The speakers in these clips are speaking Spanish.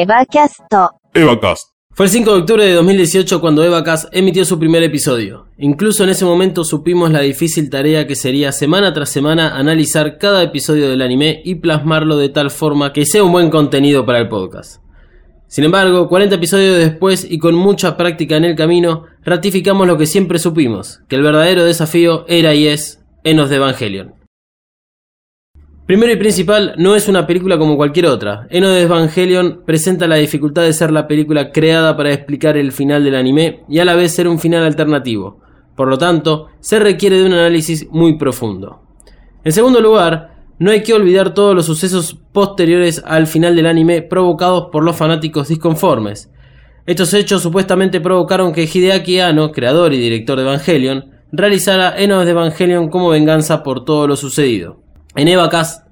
EvaCast EvaCast. Fue el 5 de octubre de 2018 cuando Evacast emitió su primer episodio. Incluso en ese momento supimos la difícil tarea que sería semana tras semana analizar cada episodio del anime y plasmarlo de tal forma que sea un buen contenido para el podcast. Sin embargo, 40 episodios después y con mucha práctica en el camino, ratificamos lo que siempre supimos, que el verdadero desafío era y es Enos de Evangelion. Primero y principal, no es una película como cualquier otra. Eno de Evangelion presenta la dificultad de ser la película creada para explicar el final del anime y a la vez ser un final alternativo. Por lo tanto, se requiere de un análisis muy profundo. En segundo lugar, no hay que olvidar todos los sucesos posteriores al final del anime provocados por los fanáticos disconformes. Estos hechos supuestamente provocaron que Hideaki Anno, creador y director de Evangelion, realizara Enos de Evangelion como venganza por todo lo sucedido. En Evacast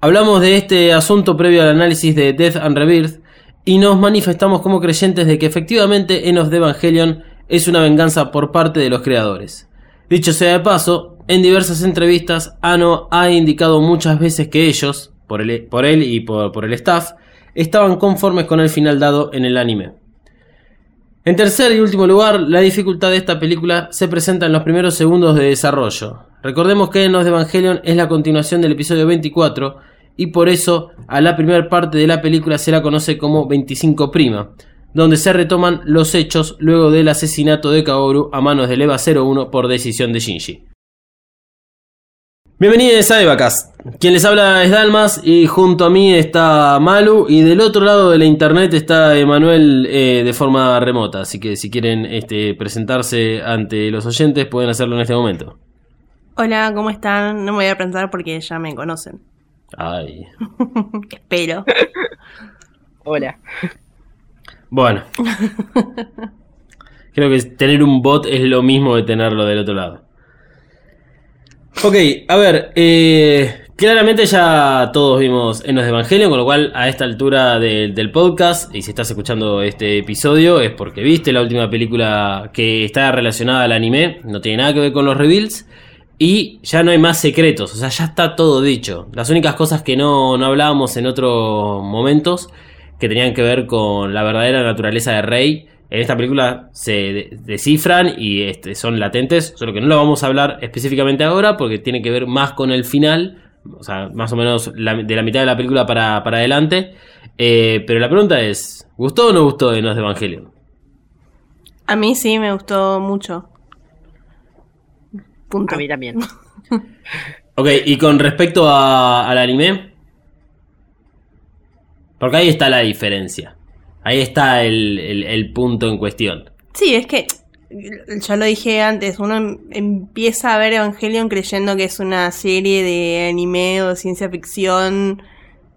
hablamos de este asunto previo al análisis de Death and Rebirth y nos manifestamos como creyentes de que efectivamente Enos de Evangelion es una venganza por parte de los creadores. Dicho sea de paso, en diversas entrevistas Ano ha indicado muchas veces que ellos, por, él y por, por el staff, estaban conformes con el final dado en el anime. En tercer y último lugar, la dificultad de esta película se presenta en los primeros segundos de desarrollo. Recordemos que Enos de Evangelion es la continuación del episodio 24 y por eso a la primera parte de la película se la conoce como 25 prima, donde se retoman los hechos luego del asesinato de Kaoru a manos del EVA 01 por decisión de Shinji. Bienvenidos a Evacast. Quien les habla es Dalmas y junto a mí está Malu y del otro lado de la internet está Emanuel eh, de forma remota. Así que si quieren este, presentarse ante los oyentes pueden hacerlo en este momento. Hola, ¿cómo están? No me voy a presentar porque ya me conocen. Ay. Espero. Hola. Bueno. Creo que tener un bot es lo mismo de tenerlo del otro lado. Ok, a ver, eh, claramente ya todos vimos Enos de Evangelion, con lo cual a esta altura del podcast, y si estás escuchando este episodio, es porque viste la última película que está relacionada al anime, no tiene nada que ver con los reveals, y ya no hay más secretos, o sea, ya está todo dicho. Las únicas cosas que no, no hablábamos en otros momentos, que tenían que ver con la verdadera naturaleza de Rey, en esta película se descifran y este, son latentes, solo que no lo vamos a hablar específicamente ahora porque tiene que ver más con el final, o sea, más o menos de la mitad de la película para, adelante. Eh, pero la pregunta es, ¿gustó o no gustó de Nos de Evangelion? A mí sí me gustó mucho. Punto. A mí también. ok, y con respecto al anime, porque ahí está la diferencia. Ahí está el, punto en cuestión. Sí, es que ya lo dije antes, uno em, empieza a ver Evangelion creyendo que es una serie de anime o de ciencia ficción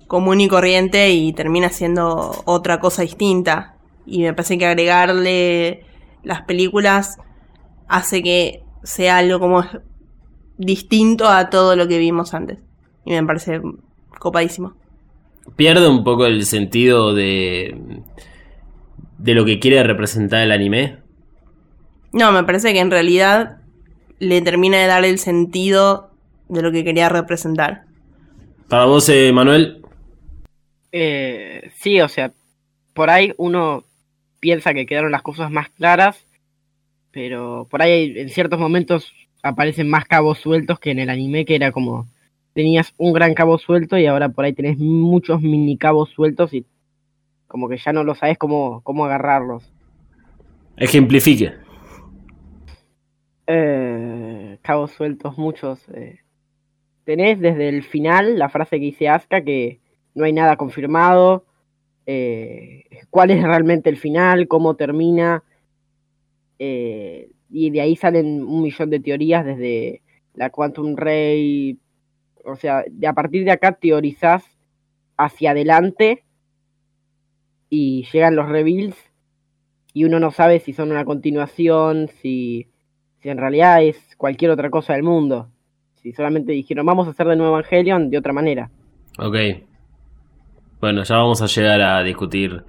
común y corriente y termina siendo otra cosa distinta. Y me parece que agregarle las películas hace que sea algo como distinto a todo lo que vimos antes. Y me parece copadísimo pierde un poco el sentido de, de lo que quiere representar el anime. No, me parece que en realidad le termina de dar el sentido de lo que quería representar. Para vos, eh, Manuel. Eh, sí, o sea, por ahí uno piensa que quedaron las cosas más claras, pero por ahí en ciertos momentos aparecen más cabos sueltos que en el anime, que era como tenías un gran cabo suelto y ahora por ahí tenés muchos mini cabos sueltos y como que ya no lo sabes cómo, cómo agarrarlos. Ejemplifique. Eh, cabos sueltos muchos. Eh. Tenés desde el final la frase que dice Asuka que no hay nada confirmado. Eh, cuál es realmente el final, cómo termina. Eh, y de ahí salen un millón de teorías desde la Quantum Ray o sea, de a partir de acá teorizás hacia adelante y llegan los reveals y uno no sabe si son una continuación, si, si en realidad es cualquier otra cosa del mundo. Si solamente dijeron vamos a hacer de nuevo Evangelion de otra manera. Ok. Bueno, ya vamos a llegar a discutir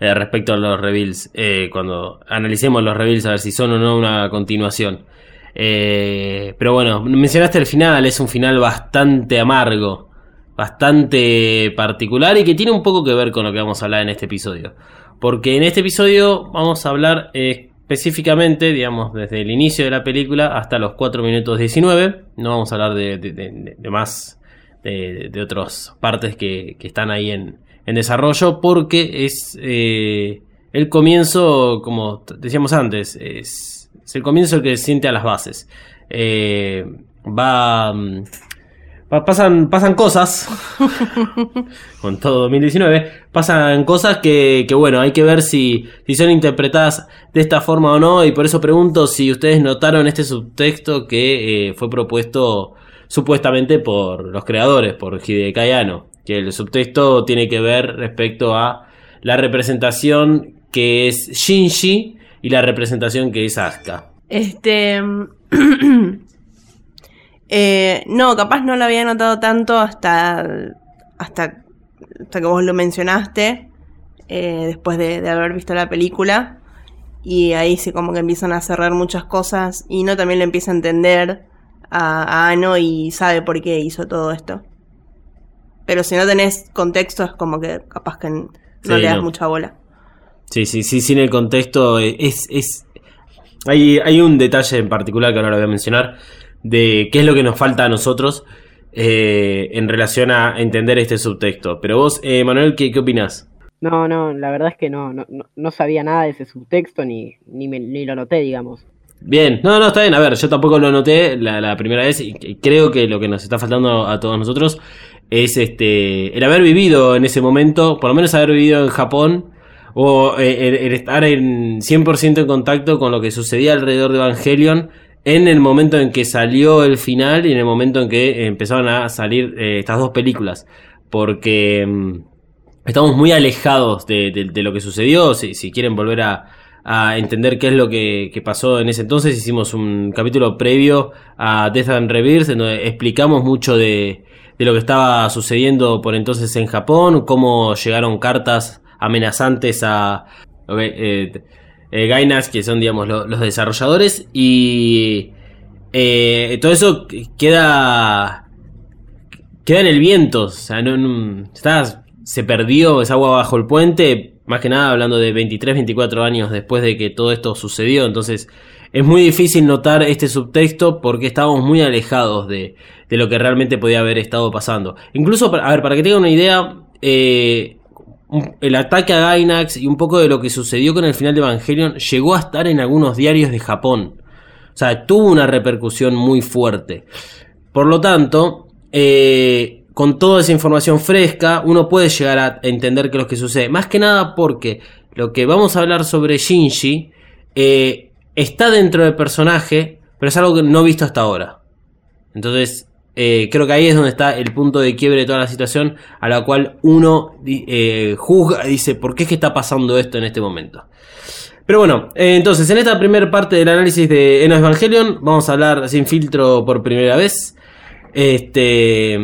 eh, respecto a los reveals eh, cuando analicemos los reveals a ver si son o no una continuación. Eh, pero bueno, mencionaste el final, es un final bastante amargo. bastante particular y que tiene un poco que ver con lo que vamos a hablar en este episodio. Porque en este episodio vamos a hablar específicamente, digamos, desde el inicio de la película hasta los 4 minutos 19. No vamos a hablar de, más, de, otras partes que, están ahí en, desarrollo, porque es eh, el comienzo, como decíamos antes, es, el comienzo el que se siente a las bases. Eh, va mm, pasan, pasan cosas, con todo 2019, pasan cosas que, bueno, hay que ver si, si son interpretadas de esta forma o no, y por eso pregunto si ustedes notaron este subtexto que eh, fue propuesto supuestamente por los creadores, por Hideki Anno, que el subtexto tiene que ver respecto a la representación que es Shinji y la representación que es Asuka. Este... Eh, no, capaz no lo había notado tanto hasta, hasta, hasta que vos lo mencionaste, eh, después de, haber visto la película. Y ahí sí como que empiezan a cerrar muchas cosas y no también le empieza a entender a, Ano y sabe por qué hizo todo esto. Pero si no tenés contexto es como que capaz que no le das mucha bola. Sí, sí, sí, sin el contexto es... es... Hay, hay un detalle en particular que ahora lo voy a mencionar de qué es lo que nos falta a nosotros eh, en relación a entender este subtexto. Pero vos, eh, Manuel, ¿qué, ¿qué opinás? No, no, la verdad es que no, no, no sabía nada de ese subtexto ni, ni, ni, lo noté, digamos. Bien, no, no, está bien. A ver, yo tampoco lo noté la, primera vez y creo que lo que nos está faltando a todos nosotros es este el haber vivido en ese momento, por lo menos haber vivido en Japón o eh, el estar en 100% en contacto con lo que sucedía alrededor de Evangelion en el momento en que salió el final y en el momento en que empezaron a salir eh, estas dos películas. Porque mm, estamos muy alejados de, lo que sucedió. Si, quieren volver a, entender qué es lo que, pasó en ese entonces, hicimos un capítulo previo a Death and Rebirth, en donde explicamos mucho de, lo que estaba sucediendo por entonces en Japón, cómo llegaron cartas amenazantes a... Eh, eh, Gainas, que son, digamos, los desarrolladores. Y eh, todo eso queda. Queda en el viento. O sea, no, se perdió esa agua bajo el puente. Más que nada hablando de 23, 24 años después de que todo esto sucedió. Entonces es muy difícil notar este subtexto porque estábamos muy alejados de, de lo que realmente podía haber estado pasando. Incluso, a ver, para que tengan una idea, eh, el ataque a Gainax y un poco de lo que sucedió con el final de Evangelion llegó a estar en algunos diarios de Japón. O sea, tuvo una repercusión muy fuerte. Por lo tanto, eh, con toda esa información fresca, uno puede llegar a entender qué es lo que sucede. Más que nada porque lo que vamos a hablar sobre Shinji eh, está dentro del personaje, pero es algo que no he visto hasta ahora. Entonces, eh, creo que ahí es donde está el punto de quiebre de toda la situación, a la cual uno eh, juzga, dice, ¿por qué es que está pasando esto en este momento? Pero bueno, eh, entonces en esta primera parte del análisis de Enos Evangelion, vamos a hablar sin filtro por primera vez. Este.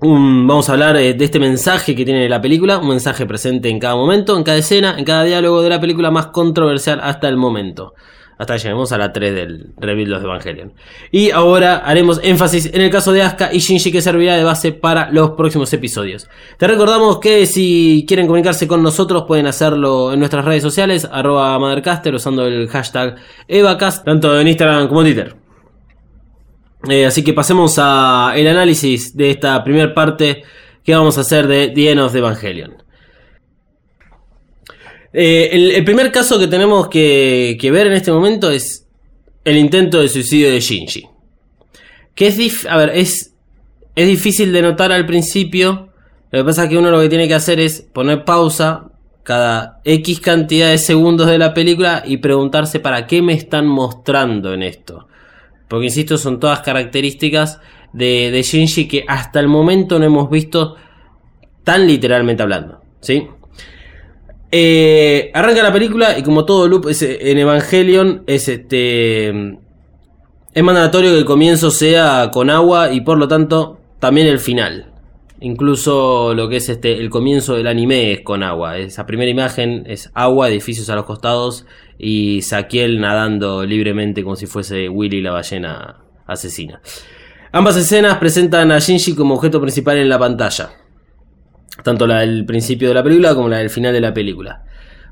vamos a hablar de este mensaje que tiene la película, un mensaje presente en cada momento, en cada escena, en cada diálogo de la película más controversial hasta el momento hasta que lleguemos a la 3 del Rebuild of Evangelion. Y ahora haremos énfasis en el caso de Asuka y Shinji que servirá de base para los próximos episodios. Te recordamos que si quieren comunicarse con nosotros pueden hacerlo en nuestras redes sociales, arroba Mothercaster usando el hashtag EvaCast, tanto en Instagram como en Twitter. Eh, así que pasemos a el análisis de esta primera parte que vamos a hacer de The End of Evangelion. Eh, el, primer caso que tenemos que, ver en este momento es el intento de suicidio de Shinji. Que es, difícil de notar al principio. Lo que pasa es que uno lo que tiene que hacer es poner pausa cada X cantidad de segundos de la película y preguntarse para qué me están mostrando en esto. Porque insisto, son todas características de, de Shinji que hasta el momento no hemos visto tan literalmente hablando. ¿Sí? Eh, arranca la película y como todo loop en Evangelion es este es mandatorio que el comienzo sea con agua y por lo tanto también el final. Incluso lo que es este el comienzo del anime es con agua. Esa primera imagen es agua, edificios a los costados y Saquiel nadando libremente como si fuese Willy la ballena asesina. Ambas escenas presentan a Shinji como objeto principal en la pantalla. Tanto la del principio de la película como la del final de la película.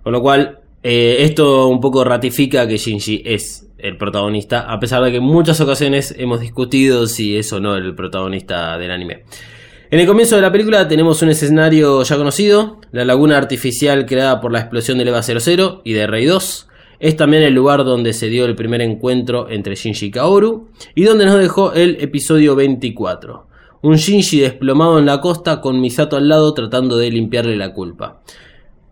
Con lo cual, eh, esto un poco ratifica que Shinji es el protagonista, a pesar de que en muchas ocasiones hemos discutido si es o no el protagonista del anime. En el comienzo de la película tenemos un escenario ya conocido, la laguna artificial creada por la explosión del EVA 00 y de Rey 2. Es también el lugar donde se dio el primer encuentro entre Shinji y Kaoru y donde nos dejó el episodio 24. Un Shinji desplomado en la costa con Misato al lado tratando de limpiarle la culpa.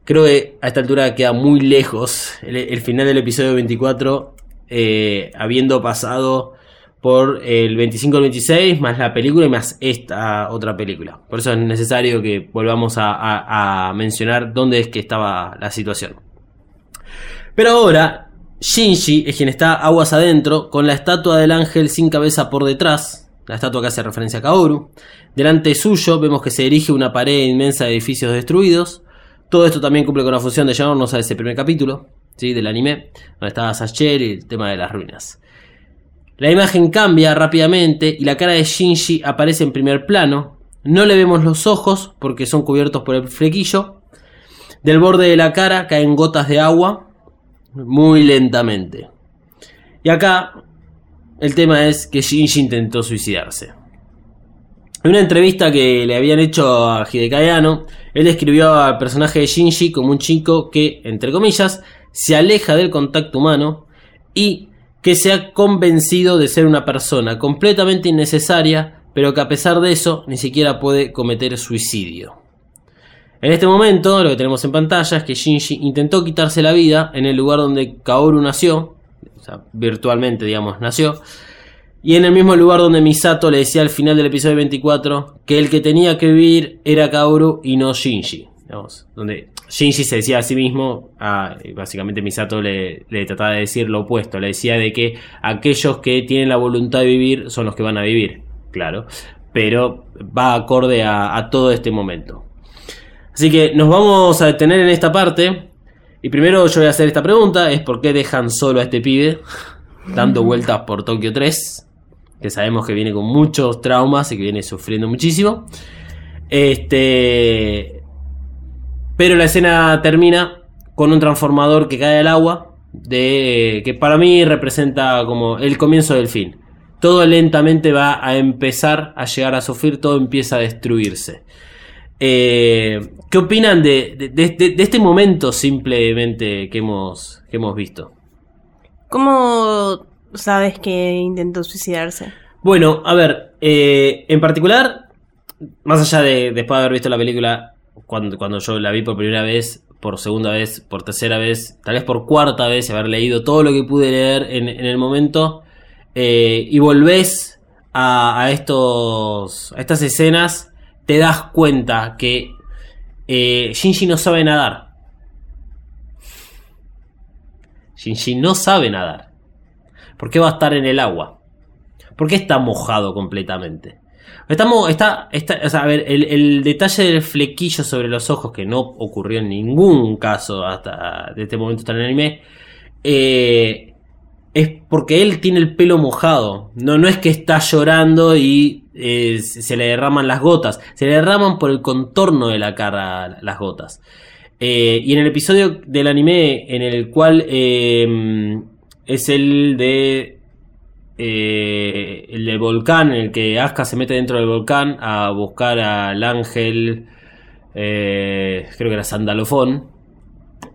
Creo que a esta altura queda muy lejos el, final del episodio 24 eh, habiendo pasado por el 25 al 26, más la película y más esta otra película. Por eso es necesario que volvamos a, mencionar dónde es que estaba la situación. Pero ahora, Shinji es quien está aguas adentro, con la estatua del ángel sin cabeza por detrás, la estatua que hace referencia a Kaoru. Delante suyo vemos que se erige una pared inmensa de edificios destruidos. Todo esto también cumple con la función de llamarnos a ese primer capítulo del anime, donde estaba Sachel y el tema de las ruinas. La imagen cambia rápidamente y la cara de Shinji aparece en primer plano. No le vemos los ojos porque son cubiertos por el flequillo. Del borde de la cara caen gotas de agua muy lentamente. Y acá el tema es que Shinji intentó suicidarse. En una entrevista que le habían hecho a Hidekayano, él describió al personaje de Shinji como un chico que, entre comillas, se aleja del contacto humano y que se ha convencido de ser una persona completamente innecesaria, pero que a pesar de eso ni siquiera puede cometer suicidio. En este momento, lo que tenemos en pantalla es que Shinji intentó quitarse la vida en el lugar donde Kaoru nació, virtualmente, digamos, nació, y en el mismo lugar donde Misato le decía al final del episodio 24 que el que tenía que vivir era Kaoru y no Shinji. Digamos, donde Shinji se decía a sí mismo, básicamente Misato le, trataba de decir lo opuesto, le decía de que aquellos que tienen la voluntad de vivir son los que van a vivir, claro, pero va acorde a, todo este momento. Así que nos vamos a detener en esta parte, y primero yo voy a hacer esta pregunta, es por qué dejan solo a este pibe dando vueltas por Tokio 3, que sabemos que viene con muchos traumas y que viene sufriendo muchísimo. Este, pero la escena termina con un transformador que cae al agua, de, que para mí representa como el comienzo del fin. Todo lentamente va a empezar a llegar a sufrir, todo empieza a destruirse. Eh, ¿Qué opinan de, este momento simplemente que hemos, que hemos visto? ¿Cómo sabes que intentó suicidarse? Bueno, a ver, eh, en particular, más allá de después de haber visto la película, cuando, cuando yo la vi por primera vez, por segunda vez, por tercera vez, tal vez por cuarta vez, y haber leído todo lo que pude leer en, el momento, eh, y volvés a, estos, a estas escenas, te das cuenta que eh, Shinji no sabe nadar. Shinji no sabe nadar. ¿Por qué va a estar en el agua? ¿Por qué está mojado completamente? Estamos, está, está, a ver, el, detalle del flequillo sobre los ojos, que no ocurrió en ningún caso hasta de este momento hasta en el anime, eh, es porque él tiene el pelo mojado. No, no es que está llorando y eh, se le derraman las gotas, se le derraman por el contorno de la cara las gotas. Eh, y en el episodio del anime en el cual es el de eh, el del volcán, en el que Asuka se mete dentro del volcán a buscar al ángel, creo que era Sandalofón.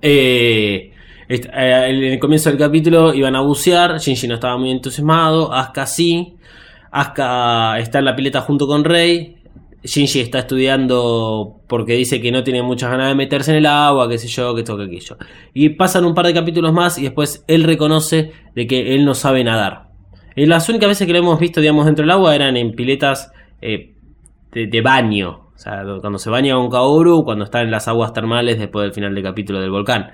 Eh, en el comienzo del capítulo iban a bucear, Shinji no estaba muy entusiasmado, Asuka sí, Asuka está en la pileta junto con Rey, Shinji está estudiando porque dice que no tiene muchas ganas de meterse en el agua, qué sé yo, que esto, que aquello. Y pasan un par de capítulos más y después él reconoce de que él no sabe nadar. Y las únicas veces que lo hemos visto, digamos, dentro del agua eran en piletas eh, de, baño. O sea, cuando se baña con Kaoru, cuando está en las aguas termales después del final del capítulo del volcán.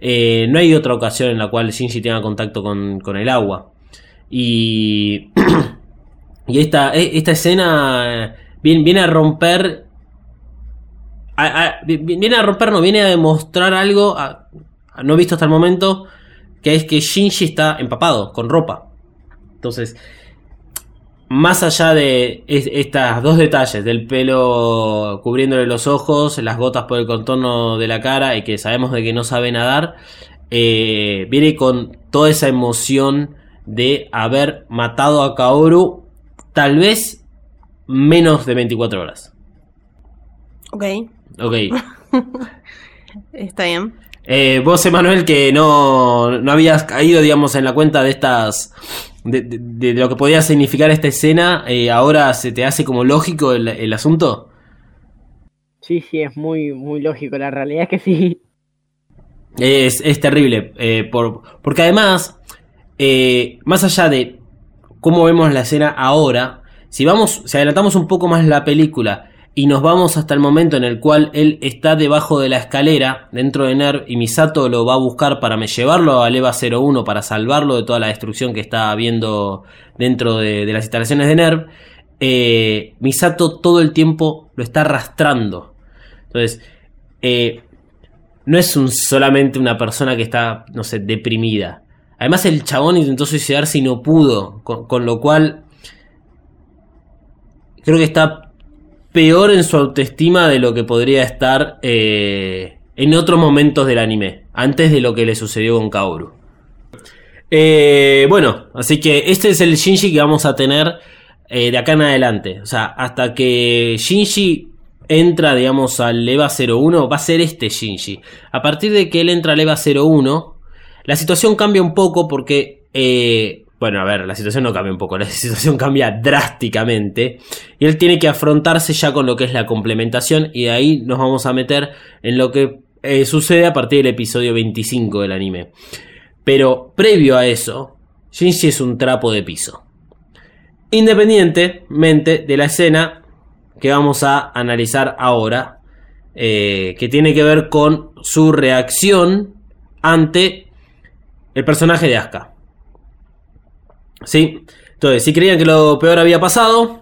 Eh, no hay otra ocasión en la cual Shinji tenga contacto con, el agua. Y, y esta, e, escena viene, viene a romper. viene a romper, no, viene a demostrar algo no visto hasta el momento, que es que Shinji está empapado con ropa. Entonces, más allá de estos dos detalles, del pelo cubriéndole los ojos, las gotas por el contorno de la cara y que sabemos de que no sabe nadar, eh, viene con toda esa emoción de haber matado a Kaoru tal vez menos de 24 horas. Ok. Ok. Está bien. Eh, vos, Emanuel, que no, no habías caído, digamos, en la cuenta de estas. De, lo que podía significar esta escena, eh, ahora se te hace como lógico el, asunto. Sí, sí, es muy, muy lógico. La realidad es que sí. Es, es terrible. Eh, por, porque además, más allá de cómo vemos la escena ahora, si vamos, si adelantamos un poco más la película y nos vamos hasta el momento en el cual él está debajo de la escalera dentro de NERV y Misato lo va a buscar para llevarlo a Leva 01 para salvarlo de toda la destrucción que está habiendo dentro de, las instalaciones de NERV. Eh, Misato todo el tiempo lo está arrastrando. Entonces, eh, no es un, solamente una persona que está, no sé, deprimida. Además, el chabón intentó suicidarse y no pudo. con lo cual, creo que está peor en su autoestima de lo que podría estar eh, en otros momentos del anime, antes de lo que le sucedió con Kaoru. Eh, bueno, así que este es el Shinji que vamos a tener eh, de acá en adelante. O sea, hasta que Shinji entra, digamos, al EVA 01, va a ser este Shinji. A partir de que él entra al EVA 01, la situación cambia un poco porque bueno, a ver, la situación no cambia un poco, la situación cambia drásticamente. Y él tiene que afrontarse ya con lo que es la complementación. Y de ahí nos vamos a meter en lo que eh, sucede a partir del episodio 25 del anime. Pero previo a eso, Shinji es un trapo de piso. Independientemente de la escena que vamos a analizar ahora, eh, que tiene que ver con su reacción ante el personaje de Asuka. Sí, entonces, si creían que lo peor había pasado,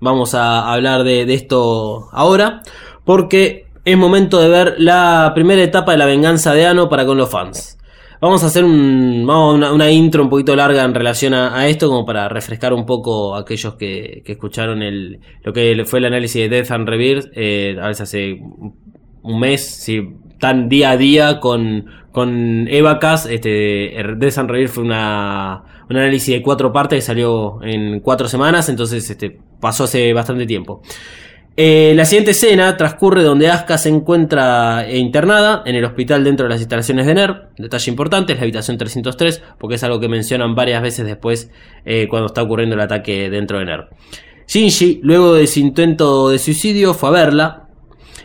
vamos a hablar de, esto ahora, porque es momento de ver la primera etapa de la venganza de Ano para con los fans. Vamos a hacer un, una, intro un poquito larga en relación a, esto, como para refrescar un poco a aquellos que, escucharon el, lo que fue el análisis de Death and Rebirth, eh, a veces hace un mes, si tan día a día con, con Evacas. Este, Death and fue una, un análisis de cuatro partes que salió en cuatro semanas, entonces este, pasó hace bastante tiempo. Eh, la siguiente escena transcurre donde Asuka se encuentra internada en el hospital dentro de las instalaciones de NERV. Detalle importante es la habitación 303, porque es algo que mencionan varias veces después eh, cuando está ocurriendo el ataque dentro de NERV. Shinji, luego de su intento de suicidio, fue a verla.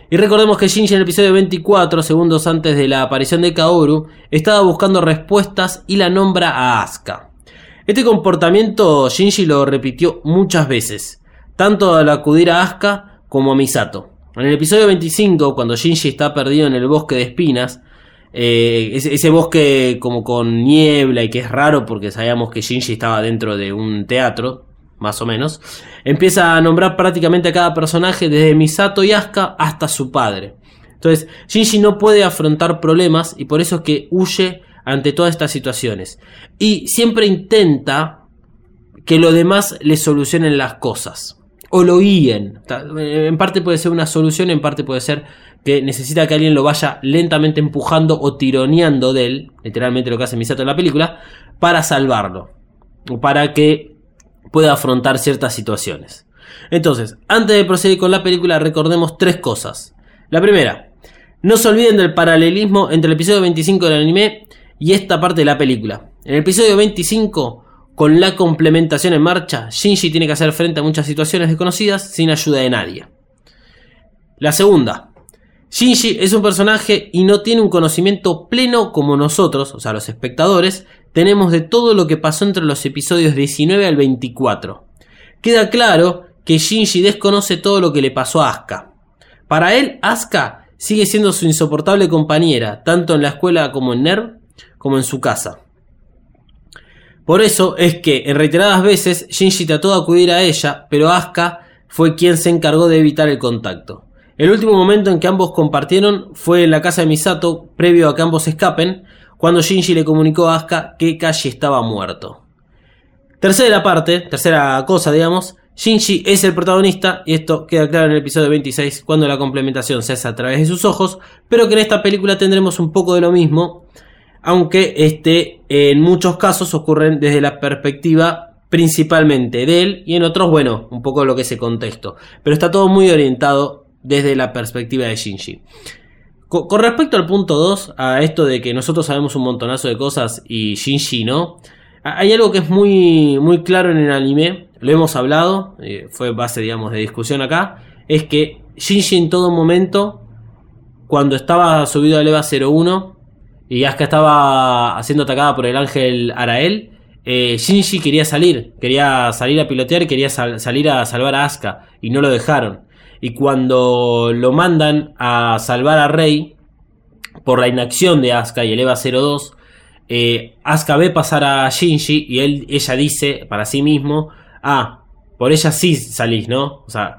Y recordemos que Shinji en el episodio 24, segundos antes de la aparición de Kaoru, estaba buscando respuestas y la nombra a Asuka. Este comportamiento Shinji lo repitió muchas veces, tanto al acudir a Asuka como a Misato. En el episodio 25, cuando Shinji está perdido en el bosque de espinas, eh, ese, bosque como con niebla y que es raro porque sabíamos que Shinji estaba dentro de un teatro, más o menos, empieza a nombrar prácticamente a cada personaje desde Misato y Asuka hasta su padre. Entonces, Shinji no puede afrontar problemas y por eso es que huye ante todas estas situaciones. Y siempre intenta que los demás le solucionen las cosas. O lo guíen. En parte puede ser una solución, en parte puede ser que necesita que alguien lo vaya lentamente empujando o tironeando de él, literalmente lo que hace Misato en la película, para salvarlo. O para que pueda afrontar ciertas situaciones. Entonces, antes de proseguir con la película, recordemos tres cosas. La primera, no se olviden del paralelismo entre el episodio 25 del anime y esta parte de la película. En el episodio 25, con la complementación en marcha, Shinji tiene que hacer frente a muchas situaciones desconocidas sin ayuda de nadie. La segunda, Shinji es un personaje y no tiene un conocimiento pleno como nosotros, o sea, los espectadores, tenemos de todo lo que pasó entre los episodios 19 al 24. Queda claro que Shinji desconoce todo lo que le pasó a Asuka. Para él, Asuka sigue siendo su insoportable compañera, tanto en la escuela como en NERV, como en su casa. Por eso es que en reiteradas veces Shinji trató de acudir a ella, pero Asuka fue quien se encargó de evitar el contacto. El último momento en que ambos compartieron fue en la casa de Misato, previo a que ambos escapen, cuando Shinji le comunicó a Asuka que Kashi estaba muerto. Tercera parte, tercera cosa, digamos. Shinji es el protagonista y esto queda claro en el episodio 26 cuando la complementación se hace a través de sus ojos, pero que en esta película tendremos un poco de lo mismo, aunque este en muchos casos ocurren desde la perspectiva principalmente de él y en otros, bueno, un poco lo que es el contexto, pero está todo muy orientado desde la perspectiva de Shinji. Co- Con respecto al punto 2, a esto de que nosotros sabemos un montonazo de cosas y Shinji no, hay algo que es muy, muy claro en el anime, lo hemos hablado, eh, fue base, digamos, de discusión acá, es que Shinji en todo momento, cuando estaba subido al EVA 01 y Asuka estaba siendo atacada por el ángel Arael, eh, Shinji quería salir, quería salir a pilotear, quería sal- salir a salvar a Asuka y no lo dejaron. Y cuando lo mandan a salvar a Rey por la inacción de Asuka y el EVA 02, eh, Asuka ve pasar a Shinji y él, ella dice para sí mismo, ah, por ella sí salís, ¿no? O sea,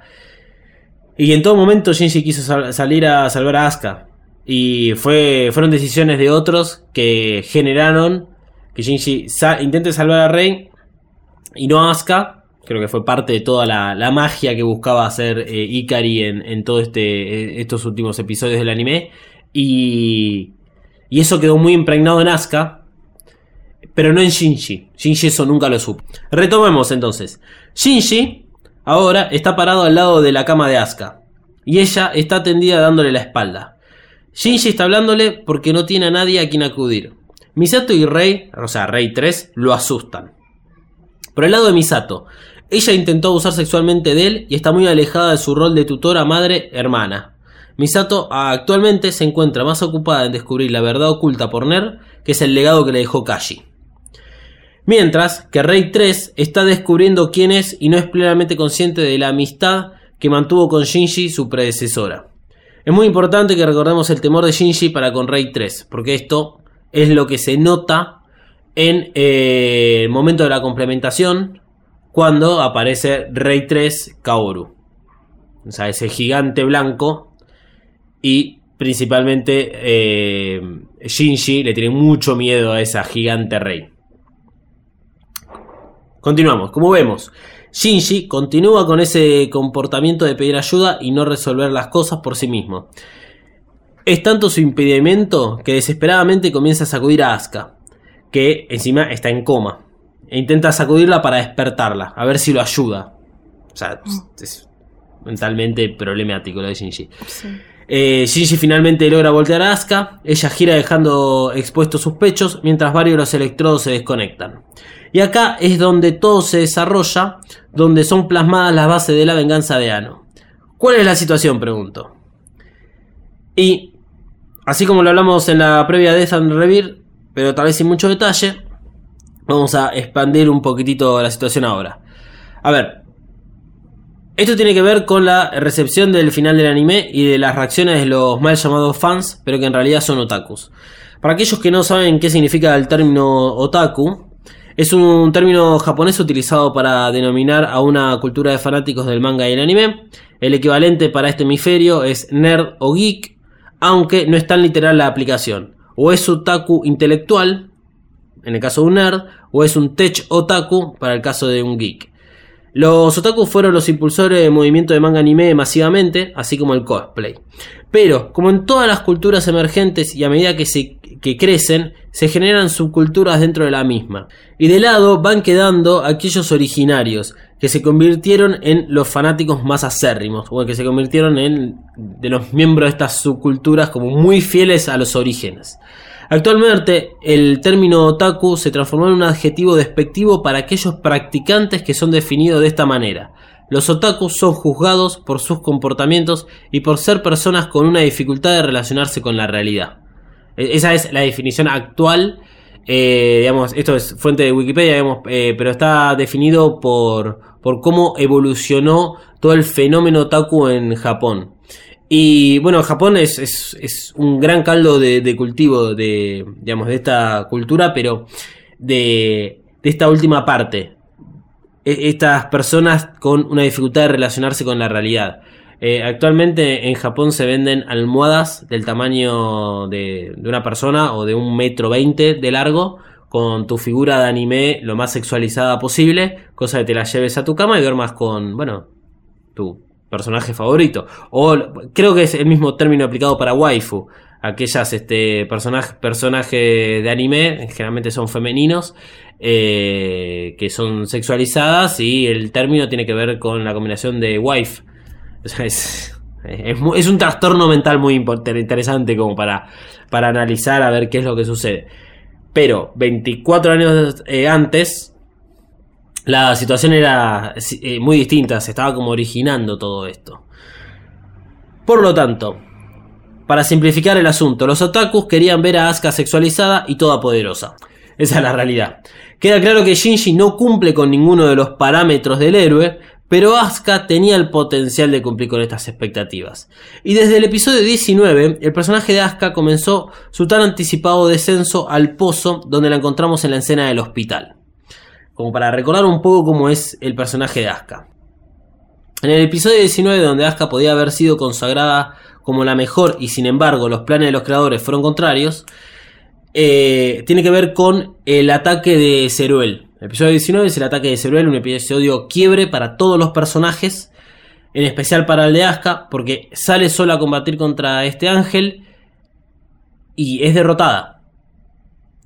y en todo momento Shinji quiso sal- salir a salvar a Asuka. Y fue, fueron decisiones de otros que generaron que Shinji intente salvar a Rey y no a Asuka. Creo que fue parte de toda la, la magia que buscaba hacer eh, Ikari en, en todos este, eh, estos últimos episodios del anime. Y, y eso quedó muy impregnado en Asuka. Pero no en Shinji. Shinji eso nunca lo supo. Retomemos entonces. Shinji ahora está parado al lado de la cama de Asuka. Y ella está tendida dándole la espalda. Shinji está hablándole porque no tiene a nadie a quien acudir. Misato y Rei, o sea, Rei 3, lo asustan. Por el lado de Misato, ella intentó abusar sexualmente de él y está muy alejada de su rol de tutora, madre, hermana. Misato actualmente se encuentra más ocupada en descubrir la verdad oculta por Ner, que es el legado que le dejó Kashi. Mientras que Rey 3 está descubriendo quién es y no es plenamente consciente de la amistad que mantuvo con Shinji, su predecesora. Es muy importante que recordemos el temor de Shinji para con Rey 3, porque esto es lo que se nota en eh, el momento de la complementación, cuando aparece Rey 3 Kaoru. O sea, ese gigante blanco y principalmente eh, Shinji le tiene mucho miedo a esa gigante Rey. Continuamos, como vemos, Shinji continúa con ese comportamiento de pedir ayuda y no resolver las cosas por sí mismo. Es tanto su impedimento que desesperadamente comienza a sacudir a Asuka, que encima está en coma. E intenta sacudirla para despertarla, a ver si lo ayuda. O sea, es mentalmente problemático lo de Shinji. Sí. Eh, Shinji finalmente logra voltear a Asuka. Ella gira dejando expuestos sus pechos mientras varios de los electrodos se desconectan. Y acá es donde todo se desarrolla, donde son plasmadas las bases de la venganza de Ano. ¿Cuál es la situación? Pregunto. Y, así como lo hablamos en la previa de Death and Rebirth, pero tal vez sin mucho detalle, vamos a expandir un poquitito la situación ahora. A ver, esto tiene que ver con la recepción del final del anime y de las reacciones de los mal llamados fans, pero que en realidad son otakus. Para aquellos que no saben qué significa el término otaku, es un término japonés utilizado para denominar a una cultura de fanáticos del manga y el anime. El equivalente para este hemisferio es nerd o geek, aunque no es tan literal la aplicación. O es otaku intelectual, en el caso de un nerd, o es un tech otaku para el caso de un geek. Los otakus fueron los impulsores del movimiento de manga anime masivamente, así como el cosplay. Pero, como en todas las culturas emergentes y a medida que, se, que crecen, se generan subculturas dentro de la misma. Y de lado van quedando aquellos originarios, que se convirtieron en los fanáticos más acérrimos, o que se convirtieron en de los miembros de estas subculturas como muy fieles a los orígenes. Actualmente, el término otaku se transformó en un adjetivo despectivo para aquellos practicantes que son definidos de esta manera. Los otakus son juzgados por sus comportamientos y por ser personas con una dificultad de relacionarse con la realidad. E- Esa es la definición actual. eh, digamos, esto es fuente de Wikipedia, digamos, eh, pero está definido por, por cómo evolucionó todo el fenómeno otaku en Japón. Y bueno, Japón es, es, es un gran caldo de, de cultivo de, digamos, de esta cultura, pero de, de esta última parte. E- Estas personas con una dificultad de relacionarse con la realidad. Eh, actualmente en Japón se venden almohadas del tamaño de, de una persona o de un metro veinte de largo con tu figura de anime lo más sexualizada posible, cosa que te la lleves a tu cama y duermas con, bueno, tu personaje favorito. O creo que es el mismo término aplicado para waifu. Aquellas este, personajes de anime, generalmente son femeninos, eh, que son sexualizadas y el término tiene que ver con la combinación de wife. es, es, un trastorno mental muy interesante como para, para analizar a ver qué es lo que sucede. Pero 24 años eh, antes, la situación era eh, muy distinta, se estaba como originando todo esto. Por lo tanto, para simplificar el asunto, los otakus querían ver a Asuka sexualizada y toda poderosa. Esa es la realidad. Queda claro que Shinji no cumple con ninguno de los parámetros del héroe, pero Asuka tenía el potencial de cumplir con estas expectativas. Y desde el episodio 19, el personaje de Asuka comenzó su tan anticipado descenso al pozo donde la encontramos en la escena del hospital como para recordar un poco cómo es el personaje de Asuka. En el episodio 19 donde Asuka podía haber sido consagrada como la mejor y sin embargo los planes de los creadores fueron contrarios, eh, tiene que ver con el ataque de Ceruel. El episodio 19 es el ataque de Ceruel, un episodio quiebre para todos los personajes, en especial para el de Asuka, porque sale sola a combatir contra este ángel y es derrotada.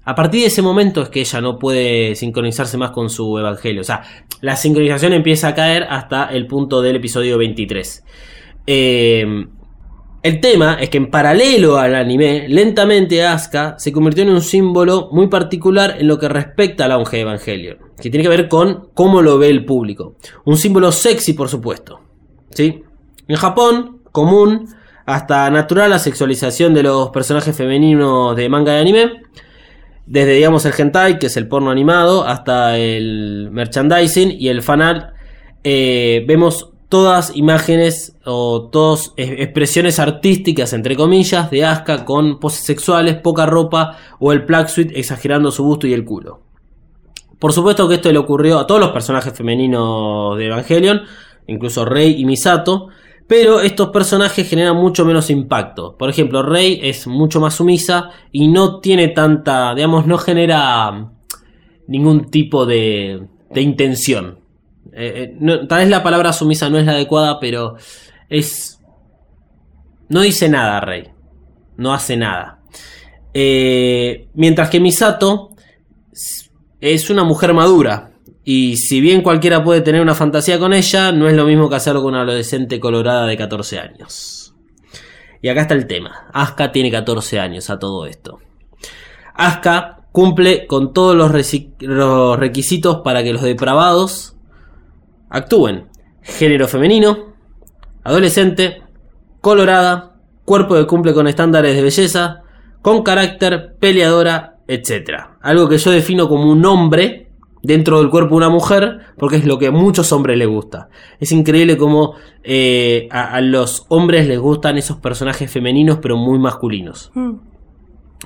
A partir de ese momento es que ella no puede sincronizarse más con su evangelio. O sea, la sincronización empieza a caer hasta el punto del episodio 23. Eh, el tema es que en paralelo al anime, lentamente Asuka se convirtió en un símbolo muy particular en lo que respecta al auge de Evangelion, que tiene que ver con cómo lo ve el público. Un símbolo sexy, por supuesto. ¿sí? En Japón, común, hasta natural la sexualización de los personajes femeninos de manga y anime. Desde, digamos, el hentai, que es el porno animado, hasta el merchandising y el fanart, eh, vemos todas imágenes o todas expresiones artísticas, entre comillas, de Asuka con poses sexuales, poca ropa o el plug exagerando su busto y el culo. Por supuesto que esto le ocurrió a todos los personajes femeninos de Evangelion, incluso Rey y Misato, pero estos personajes generan mucho menos impacto. Por ejemplo, Rey es mucho más sumisa y no tiene tanta, digamos, no genera ningún tipo de, intención. Eh, eh, tal vez la palabra sumisa no es la adecuada, pero es... No dice nada, Rey. No hace nada. Eh, mientras que Misato es una mujer madura. Y si bien cualquiera puede tener una fantasía con ella, no es lo mismo que hacerlo con una adolescente colorada de 14 años. Y acá está el tema. Asuka tiene 14 años a todo esto. Asuka cumple con todos los, requisitos para que los depravados actúen. Género femenino, adolescente, colorada, cuerpo que cumple con estándares de belleza, con carácter, peleadora, etc. Algo que yo defino como un hombre dentro del cuerpo de una mujer, porque es lo que a muchos hombres les gusta. Es increíble cómo eh, a, los hombres les gustan esos personajes femeninos, pero muy masculinos. Hmm.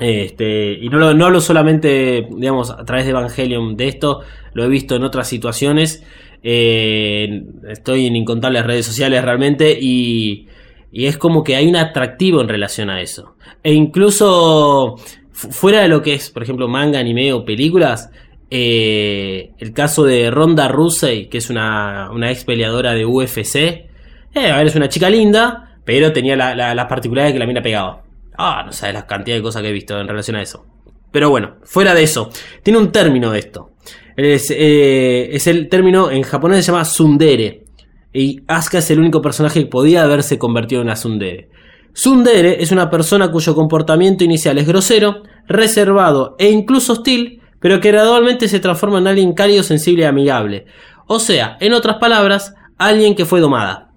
Este, y no, lo, no hablo solamente, digamos, a través de Evangelion de esto, lo he visto en otras situaciones. Eh, estoy en incontables redes sociales realmente y, y es como que hay un atractivo en relación a eso. E incluso fuera de lo que es, por ejemplo, manga, anime o películas, eh, el caso de Ronda Rousey, que es una, ex peleadora de UFC. Eh, es una chica linda, pero tenía las particularidades que la mina pegaba. Ah, no sabes la cantidad de cosas que he visto en relación a eso. Pero bueno, fuera de eso, tiene un término de esto. Es, eh, es el término en japonés se llama Sundere. Y Asuka es el único personaje que podía haberse convertido en una Sundere. Sundere es una persona cuyo comportamiento inicial es grosero, reservado e incluso hostil, pero que gradualmente se transforma en alguien cálido, sensible y amigable. O sea, en otras palabras, alguien que fue domada.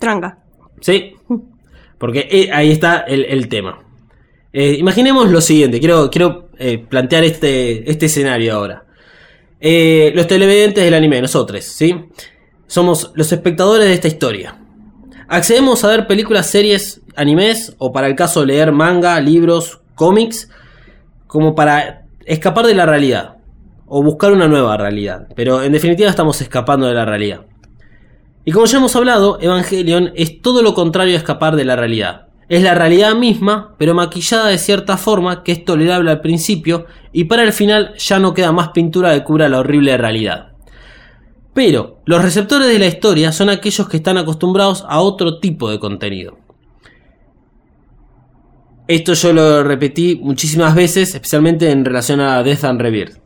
Tranca. Sí, porque eh, ahí está el, tema. Eh, imaginemos lo siguiente, quiero, quiero eh, plantear este, este escenario ahora. los televidentes del anime, nosotros, ¿sí? Somos los espectadores de esta historia. Accedemos a ver películas, series, animes, o para el caso leer manga, libros, cómics, como para escapar de la realidad o buscar una nueva realidad. Pero en definitiva estamos escapando de la realidad. Y como ya hemos hablado, Evangelion es todo lo contrario a escapar de la realidad. es la realidad misma, pero maquillada de cierta forma que es tolerable al principio y para el final ya no queda más pintura que cubra la horrible realidad. Pero los receptores de la historia son aquellos que están acostumbrados a otro tipo de contenido. Esto yo lo repetí muchísimas veces, especialmente en relación a Death and Rebirth.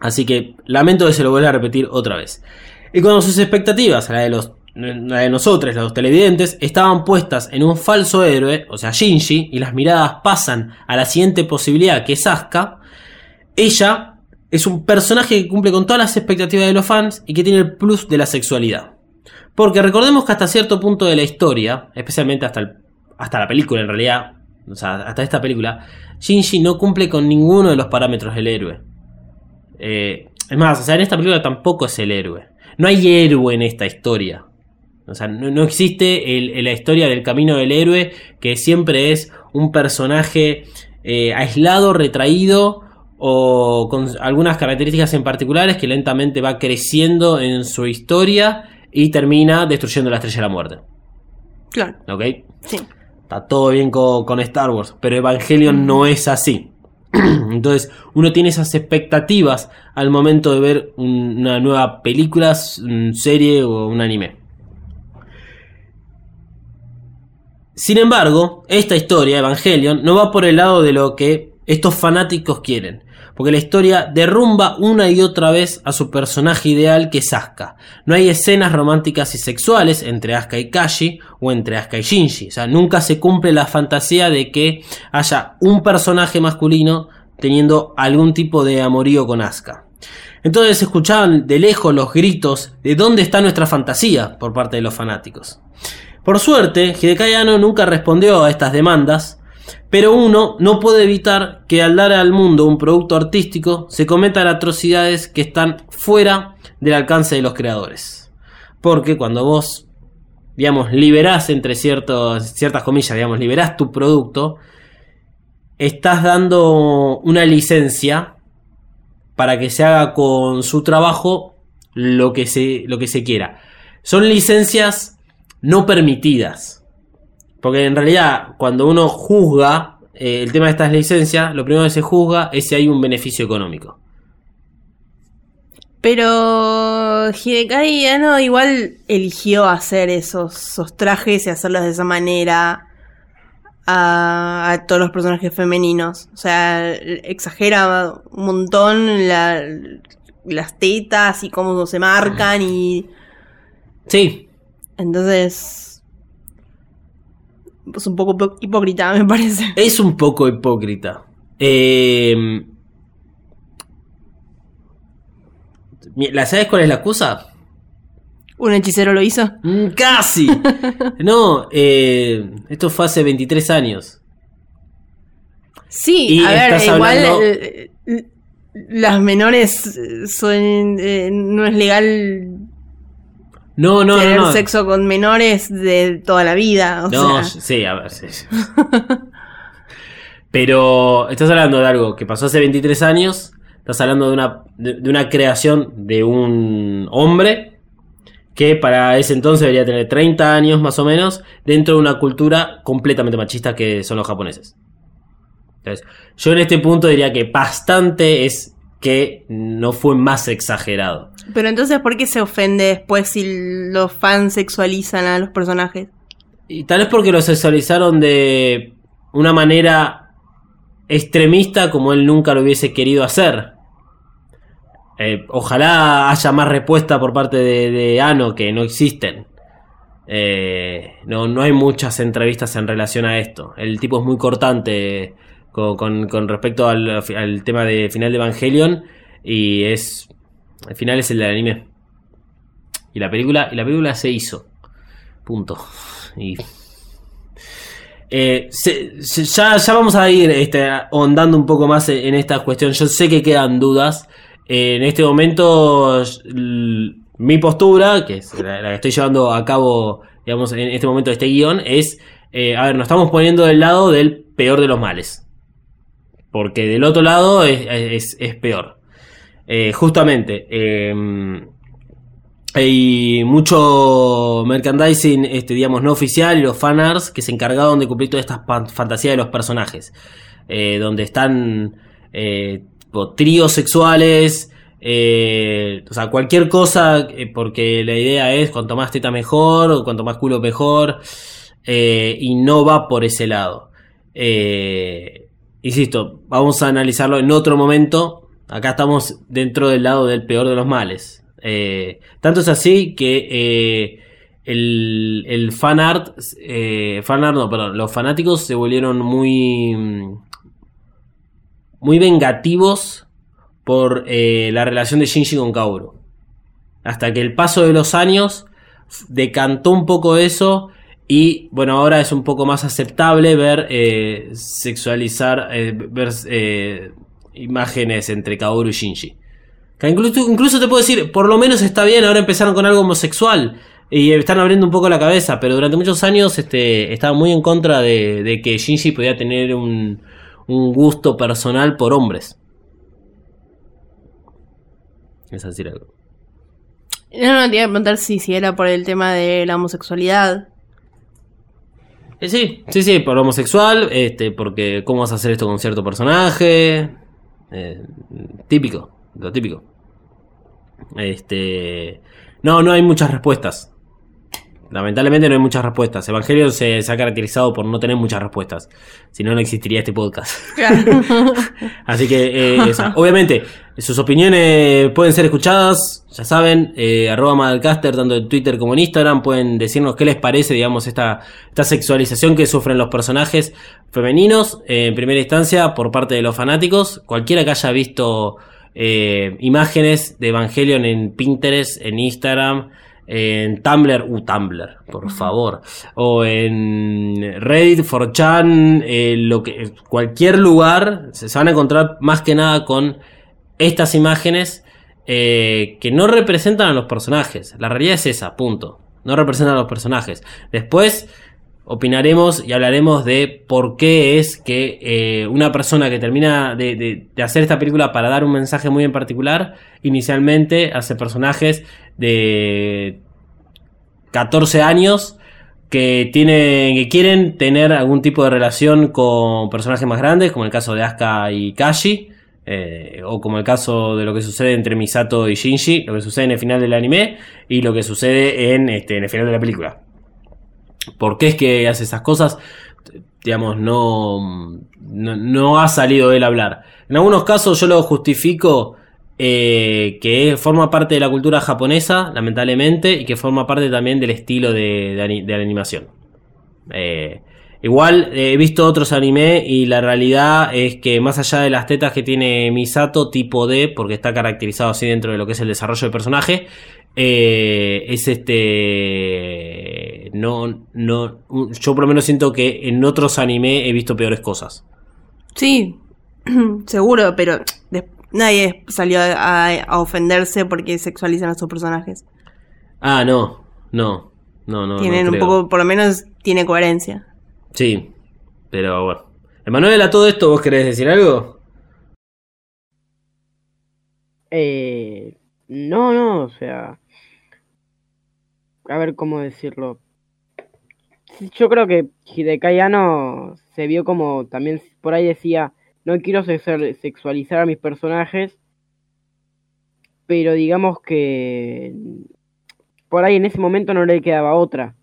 Así que lamento que se lo vuelva a repetir otra vez. Y cuando sus expectativas, la de los la de nosotros, los televidentes, estaban puestas en un falso héroe, o sea, Shinji, y las miradas pasan a la siguiente posibilidad, que es Asuka, ella es un personaje que cumple con todas las expectativas de los fans y que tiene el plus de la sexualidad. Porque recordemos que hasta cierto punto de la historia, especialmente hasta, hasta la película en realidad, o sea, hasta esta película, Shinji no cumple con ninguno de los parámetros del héroe. Eh, es más, o sea, en esta película tampoco es el héroe. No hay héroe en esta historia. O sea, no, existe la historia del camino del héroe, que siempre es un personaje eh, aislado, retraído, o con algunas características en particulares que lentamente va creciendo en su historia y termina destruyendo la estrella de la muerte. Claro. ¿Ok? Sí. Está todo bien con, Star Wars, pero Evangelion no es así. Entonces, uno tiene esas expectativas al momento de ver una nueva película, serie o un anime. Sin embargo, esta historia, Evangelion, no va por el lado de lo que estos fanáticos quieren, porque la historia derrumba una y otra vez a su personaje ideal que es Asuka. No hay escenas románticas y sexuales entre Asuka y Kashi o entre Asuka y Shinji, o sea, nunca se cumple la fantasía de que haya un personaje masculino teniendo algún tipo de amorío con Asuka. Entonces escuchaban de lejos los gritos de dónde está nuestra fantasía por parte de los fanáticos. Por suerte, Hidekai Anno nunca respondió a estas demandas, pero uno no puede evitar que al dar al mundo un producto artístico se cometan atrocidades que están fuera del alcance de los creadores. Porque cuando vos, digamos, liberás entre ciertas comillas, digamos, liberás tu producto, estás dando una licencia para que se haga con su trabajo lo que se, lo que se quiera. Son licencias no permitidas. Porque en realidad, cuando uno juzga eh, el tema de estas licencias, lo primero que se juzga es si hay un beneficio económico. Pero Hidekai no igual eligió hacer esos, trajes y hacerlos de esa manera a, todos los personajes femeninos. O sea, exagera un montón las tetas y cómo se marcan y... Sí, entonces. Es un poco hipócrita, me parece. Es un poco hipócrita. Eh, ¿La sabes cuál es la excusa? ¿Un hechicero lo hizo? Mm, ¡Casi! no, eh, esto fue hace 23 años. Sí, a ver, igual eh, las menores son, no es legal no, no, tener sexo con menores de toda la vida. no, sí, a ver, sí. Pero estás hablando de algo que pasó hace 23 años. Estás hablando de una, de, una creación de un hombre que para ese entonces debería tener 30 años más o menos dentro de una cultura completamente machista que son los japoneses. Entonces, yo en este punto diría que bastante es que no fue más exagerado. Pero entonces, ¿por qué se ofende después si los fans sexualizan a los personajes? Y tal vez porque lo sexualizaron de una manera extremista como él nunca lo hubiese querido hacer. Eh, ojalá haya más respuesta por parte de, Ano que no existen. Eh, no, no hay muchas entrevistas en relación a esto. El tipo es muy cortante con, respecto al, tema de final de Evangelion. Y es. El final es el del anime. Y la película. Y la película se hizo. Punto. Y. Eh, ya, vamos a ir este, ahondando un poco más en esta cuestión. Yo sé que quedan dudas. en este momento, mi postura, que es la, que estoy llevando a cabo, digamos, en este momento de este guion, es, eh, a ver, nos estamos poniendo del lado del peor de los males. Porque del otro lado es, peor. Eh, justamente, em, hay mucho merchandising, este, digamos, no oficial los fanarts que se encargaron de cumplir todas estas fantasías de los personajes. Eh, donde están eh, tríos sexuales, o sea, cualquier cosa, porque la idea es cuanto más teta mejor, o cuanto más culo mejor, y no va por ese lado. Insisto, vamos a analizarlo en otro momento. Acá estamos dentro del lado del peor de los males. Eh, tanto es así que eh, el, el fan art, eh, fan art, no, perdón, los fanáticos se volvieron muy, muy vengativos por la relación de Shinji con Kaoru. Hasta que el paso de los años decantó un poco eso y bueno, ahora es un poco más aceptable ver sexualizar, ver imágenes entre Kaoru y Shinji. Incluso, te puedo decir, por lo menos está bien, ahora empezaron con algo homosexual y están abriendo un poco la cabeza, pero durante muchos años este, estaba muy en contra de, que Shinji podía tener un, gusto personal por hombres. Es decir algo. No, no, te iba a preguntar si, si era por el tema de la homosexualidad. Eh, sí, sí, sí, por homosexual, este, porque cómo vas a hacer esto con cierto personaje. Eh, típico, lo típico. Este. No, no hay muchas respuestas. Lamentablemente no hay muchas respuestas. Evangelion se, ha caracterizado por no tener muchas respuestas. Si no, no existiría este podcast. Así que, eh, obviamente, sus opiniones pueden ser escuchadas. Ya saben, eh, arroba Madalcaster, tanto en Twitter como en Instagram. Pueden decirnos qué les parece, digamos, esta, esta sexualización que sufren los personajes femeninos. Eh, en primera instancia, por parte de los fanáticos. Cualquiera que haya visto eh, imágenes de Evangelion en Pinterest, en Instagram, en Tumblr, uh, Tumblr, por favor, o en Reddit, 4chan, eh, lo que, cualquier lugar, se van a encontrar más que nada con estas imágenes eh, que no representan a los personajes. La realidad es esa, punto. No representan a los personajes. Después, opinaremos y hablaremos de por qué es que eh, una persona que termina de, hacer esta película para dar un mensaje muy en particular, inicialmente hace personajes de 14 años que, tienen, que quieren tener algún tipo de relación con personajes más grandes, como el caso de Asuka y Kashi. Eh, o como el caso de lo que sucede entre Misato y Shinji, lo que sucede en el final del anime y lo que sucede en, este, en el final de la película por qué es que hace esas cosas, digamos, no, no, ha salido él a hablar. En algunos casos yo lo justifico eh, que forma parte de la cultura japonesa, lamentablemente, y que forma parte también del estilo de, la animación. Eh, igual he visto otros anime y la realidad es que más allá de las tetas que tiene Misato, tipo D, porque está caracterizado así dentro de lo que es el desarrollo del personaje, eh, es este. No, no. Yo por lo menos siento que en otros anime he visto peores cosas. Sí, seguro, pero nadie salió a, ofenderse porque sexualizan a sus personajes. Ah, no, no, no, no. Tienen un poco, por lo menos tiene coherencia. Sí, pero bueno. Emanuel, a todo esto, ¿vos querés decir algo? Eh, no, no, o sea, a ver cómo decirlo. Yo creo que Hidekai se vio como también por ahí decía, no quiero sexualizar a mis personajes, pero digamos que por ahí en ese momento no le quedaba otra.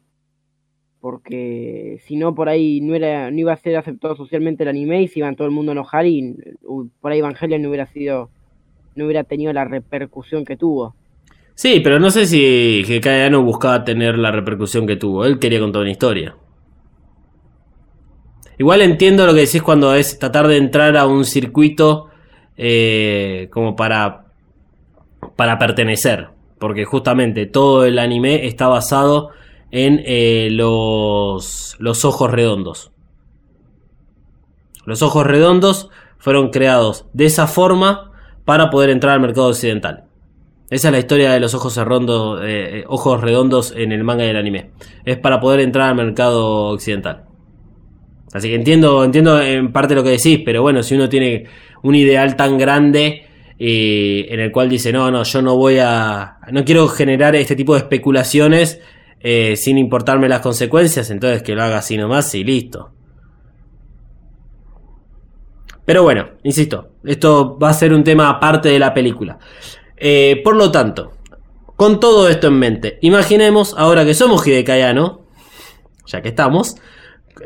Porque si no, por ahí no, era, no iba a ser aceptado socialmente el anime y se iban todo el mundo a enojar y por ahí Evangelion no hubiera sido, no hubiera tenido la repercusión que tuvo. Sí, pero no sé si no buscaba tener la repercusión que tuvo. Él quería contar una historia. Igual entiendo lo que decís cuando es tratar de entrar a un circuito eh, como para, para pertenecer. Porque justamente todo el anime está basado en eh, los, los ojos redondos. Los ojos redondos fueron creados de esa forma para poder entrar al mercado occidental. Esa es la historia de los ojos, redondos, eh, ojos redondos en el manga y el anime. Es para poder entrar al mercado occidental. Así que entiendo, entiendo en parte lo que decís, pero bueno, si uno tiene un ideal tan grande, y en el cual dice, no, no, yo no voy a, no quiero generar este tipo de especulaciones eh, sin importarme las consecuencias, entonces que lo haga así nomás y listo. Pero bueno, insisto, esto va a ser un tema aparte de la película. Eh, por lo tanto, con todo esto en mente, imaginemos ahora que somos Hidekayano, ya que estamos,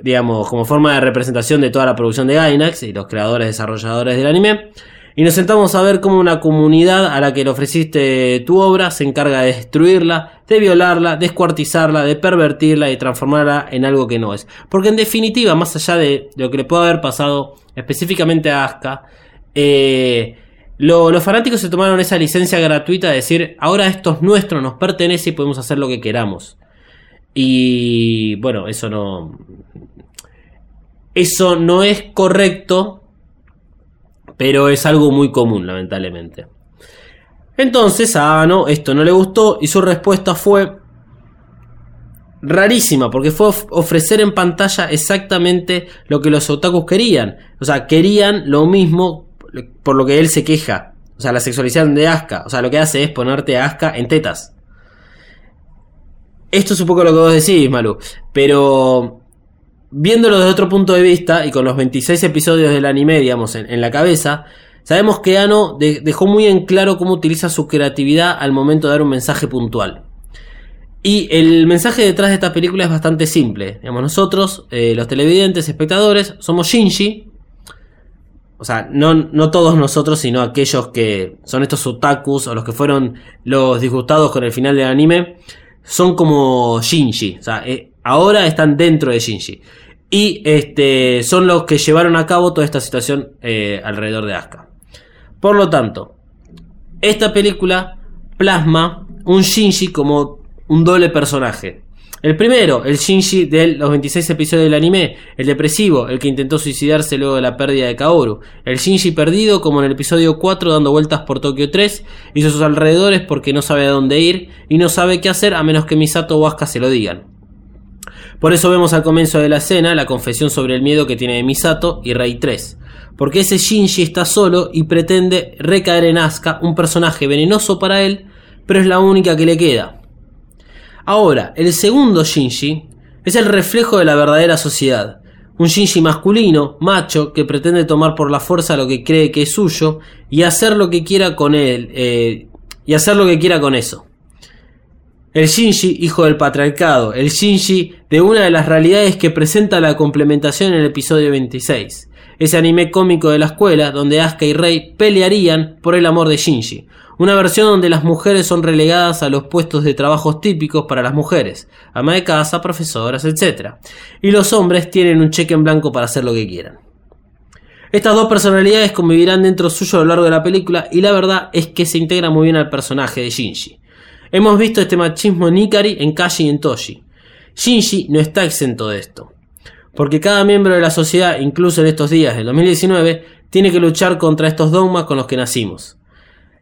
digamos, como forma de representación de toda la producción de Gainax y los creadores desarrolladores del anime, y nos sentamos a ver cómo una comunidad a la que le ofreciste tu obra se encarga de destruirla, de violarla, descuartizarla, de pervertirla y transformarla en algo que no es. Porque en definitiva, más allá de lo que le puede haber pasado específicamente a Asuka, eh, los fanáticos se tomaron esa licencia gratuita de decir, ahora esto es nuestro, nos pertenece y podemos hacer lo que queramos. Y bueno, eso no... Eso no es correcto, pero es algo muy común, lamentablemente. Entonces a Ano esto no le gustó y su respuesta fue rarísima, porque fue ofrecer en pantalla exactamente lo que los otakus querían. O sea, querían lo mismo por lo que él se queja. O sea, la sexualización de Aska. O sea, lo que hace es ponerte a Aska en tetas. Esto es un poco lo que vos decís, Malu. Pero viéndolo desde otro punto de vista y con los 26 episodios del anime, digamos, en, la cabeza, sabemos que Ano dejó muy en claro cómo utiliza su creatividad al momento de dar un mensaje puntual. Y el mensaje detrás de esta película es bastante simple. Digamos, nosotros, eh, los televidentes, espectadores, somos Shinji, o sea, no, no todos nosotros, sino aquellos que son estos otakus o los que fueron los disgustados con el final del anime, son como Shinji. O sea, eh, ahora están dentro de Shinji. Y este, son los que llevaron a cabo toda esta situación eh, alrededor de Asuka. Por lo tanto, esta película plasma un Shinji como un doble personaje. El primero, el Shinji de los 26 episodios del anime, el depresivo, el que intentó suicidarse luego de la pérdida de Kaoru, el Shinji perdido como en el episodio 4 dando vueltas por Tokio 3, hizo sus alrededores porque no sabe a dónde ir y no sabe qué hacer a menos que Misato o Asuka se lo digan. Por eso vemos al comienzo de la escena la confesión sobre el miedo que tiene de Misato y Rey 3. Porque ese Shinji está solo y pretende recaer en Asuka, un personaje venenoso para él, pero es la única que le queda. Ahora, el segundo Shinji es el reflejo de la verdadera sociedad. Un Shinji masculino, macho, que pretende tomar por la fuerza lo que cree que es suyo y hacer lo que quiera con él, eh, y hacer lo que quiera con eso. El Shinji, hijo del patriarcado, el Shinji de una de las realidades que presenta la complementación en el episodio 26. Ese anime cómico de la escuela donde Asuka y Rei pelearían por el amor de Shinji, una versión donde las mujeres son relegadas a los puestos de trabajos típicos para las mujeres, ama de casa, profesoras, etc. Y los hombres tienen un cheque en blanco para hacer lo que quieran. Estas dos personalidades convivirán dentro suyo a lo largo de la película y la verdad es que se integra muy bien al personaje de Shinji. Hemos visto este machismo en Ikari, en Kashi y en Toshi. Shinji no está exento de esto. Porque cada miembro de la sociedad, incluso en estos días del 2019, tiene que luchar contra estos dogmas con los que nacimos.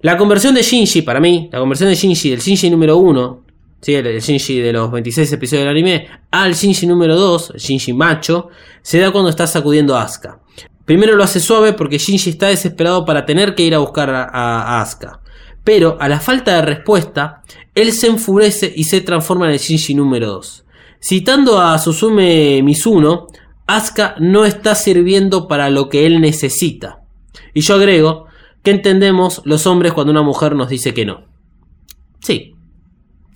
La conversión de Shinji, para mí, la conversión de Shinji, del Shinji número 1, ¿sí? el Shinji de los 26 episodios del anime, al Shinji número 2, el Shinji macho, se da cuando está sacudiendo a Asuka. Primero lo hace suave porque Shinji está desesperado para tener que ir a buscar a, Asuka. Pero a la falta de respuesta, él se enfurece y se transforma en el Shinji número 2. Citando a Susume Mizuno, Asuka no está sirviendo para lo que él necesita. Y yo agrego, ¿Qué entendemos los hombres cuando una mujer nos dice que no? Sí.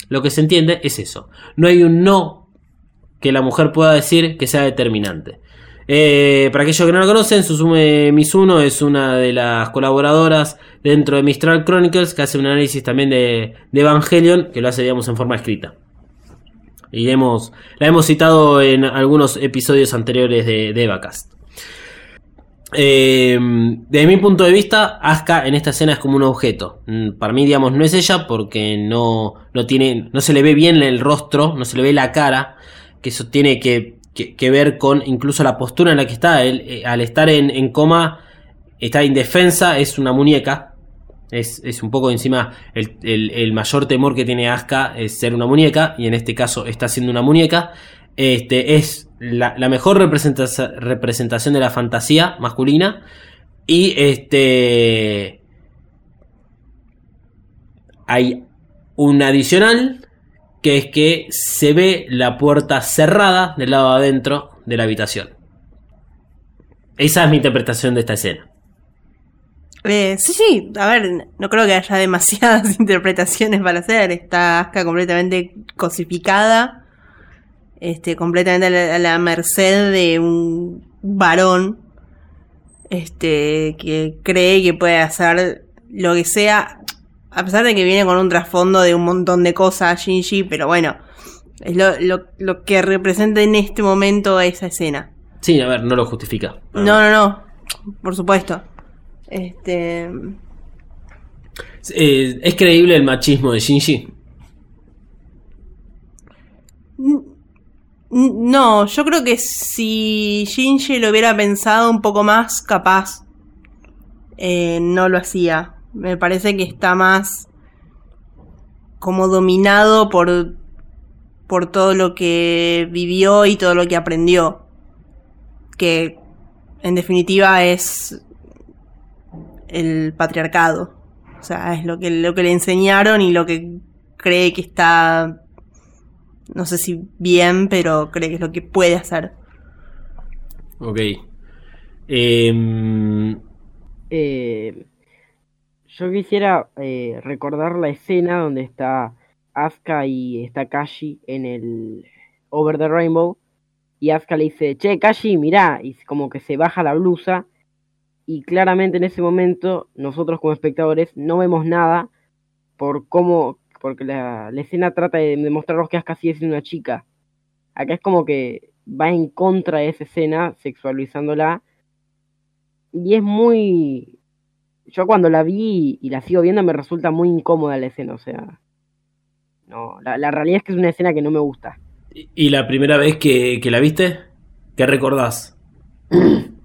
Lo que se entiende es eso. No hay un no que la mujer pueda decir que sea determinante. Eh, para aquellos que no la conocen, Susume Mizuno es una de las colaboradoras dentro de Mistral Chronicles que hace un análisis también de, Evangelion, que lo hace, digamos, en forma escrita. Y hemos, la hemos citado en algunos episodios anteriores de, Evacast. Eh, desde mi punto de vista, Asuka en esta escena es como un objeto. Mm, para mí, digamos, no es ella porque no, no tiene, no se le ve bien el rostro, no se le ve la cara, que eso tiene que, ver con incluso la postura en la que está. Él, eh, al estar en, coma, está indefensa, es una muñeca. Es, un poco encima el, mayor temor que tiene Asuka es ser una muñeca, y en este caso está siendo una muñeca. Este, es la, mejor representación de la fantasía masculina. Y este. hay un adicional que es que se ve la puerta cerrada del lado adentro de la habitación. Esa es mi interpretación de esta escena. Eh, sí, sí, a ver, no creo que haya demasiadas interpretaciones para hacer. Está Asuka completamente cosificada, este, completamente a la, a la merced de un varón, este, que cree que puede hacer lo que sea, a pesar de que viene con un trasfondo de un montón de cosas, Shinji, pero bueno, es lo, lo, lo que representa en este momento esa escena. Sí, a ver, no lo justifica. No, no, no, por supuesto. Este. Eh, ¿Es creíble el machismo de Shinji? No, yo creo que si Shinji lo hubiera pensado un poco más, capaz eh, no lo hacía. Me parece que está más como dominado por, por todo lo que vivió y todo lo que aprendió. Que en definitiva es el patriarcado. O sea, es lo que, lo que le enseñaron y lo que cree que está, no sé si bien, pero cree que es lo que puede hacer. Ok. Em, Eh, yo quisiera eh, recordar la escena donde está Asuka y está Kashi en el Over the Rainbow. Y Asuka le dice, che, Kashi, mirá. Y como que se baja la blusa. Y claramente en ese momento, nosotros como espectadores no vemos nada por cómo. Porque la, escena trata de demostrarnos que Asuka sigue siendo una chica. Acá es como que va en contra de esa escena, sexualizándola. Y es muy. Yo cuando la vi y la sigo viendo me resulta muy incómoda la escena, o sea. No, la, la realidad es que es una escena que no me gusta. ¿Y y la primera vez que, que la viste? ¿Qué recordás?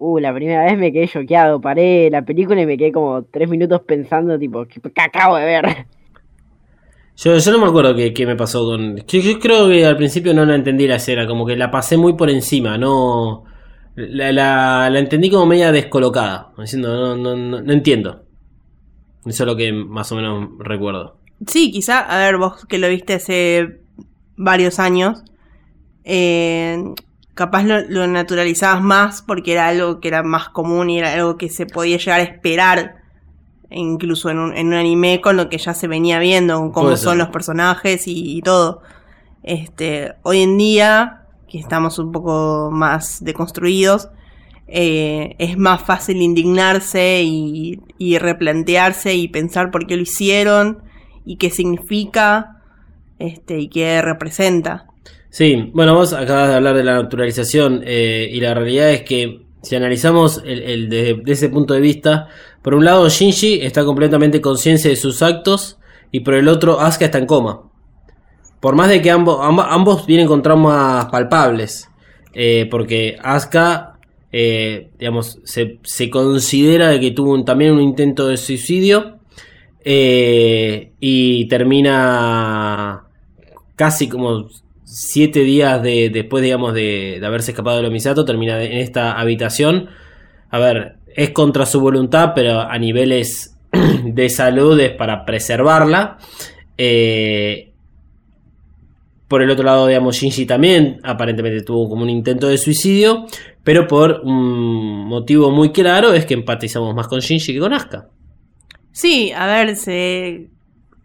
Uh, la primera vez me quedé choqueado, paré la película y me quedé como tres minutos pensando, tipo, ¿qué, qué acabo de ver? Yo, yo no me acuerdo qué, qué me pasó con... Yo, yo creo que al principio no la entendí la escena, como que la pasé muy por encima, no... La, la- la entendí como media descolocada, diciendo, no, no, no, no entiendo. Eso es lo que más o menos recuerdo. Sí, quizá, a ver, vos que lo viste hace varios años, eh, capaz lo, lo naturalizabas más porque era algo que era más común y era algo que se podía llegar a esperar, incluso en un, en un anime con lo que ya se venía viendo, con cómo son los personajes y, y todo. Este, hoy en día, que estamos un poco más deconstruidos, eh, es más fácil indignarse y, replantearse y pensar por qué lo hicieron y qué significa este, y qué representa. Sí, bueno, vos acabas de hablar de la naturalización eh, y la realidad es que si analizamos el, desde ese punto de vista, por un lado Shinji está completamente consciente de sus actos y por el otro Asuka está en coma. Por más de que ambos, vienen con traumas palpables, eh, porque Asuka, eh, digamos, se, se considera de que tuvo también un intento de suicidio eh, y termina casi como siete días de, después, digamos, de, haberse escapado del homisato, termina en esta habitación. A ver, es contra su voluntad, pero a niveles de salud es para preservarla. Eh, por el otro lado, digamos, Shinji también aparentemente tuvo como un intento de suicidio, pero por un motivo muy claro es que empatizamos más con Shinji que con Asuka. Sí, a ver, se,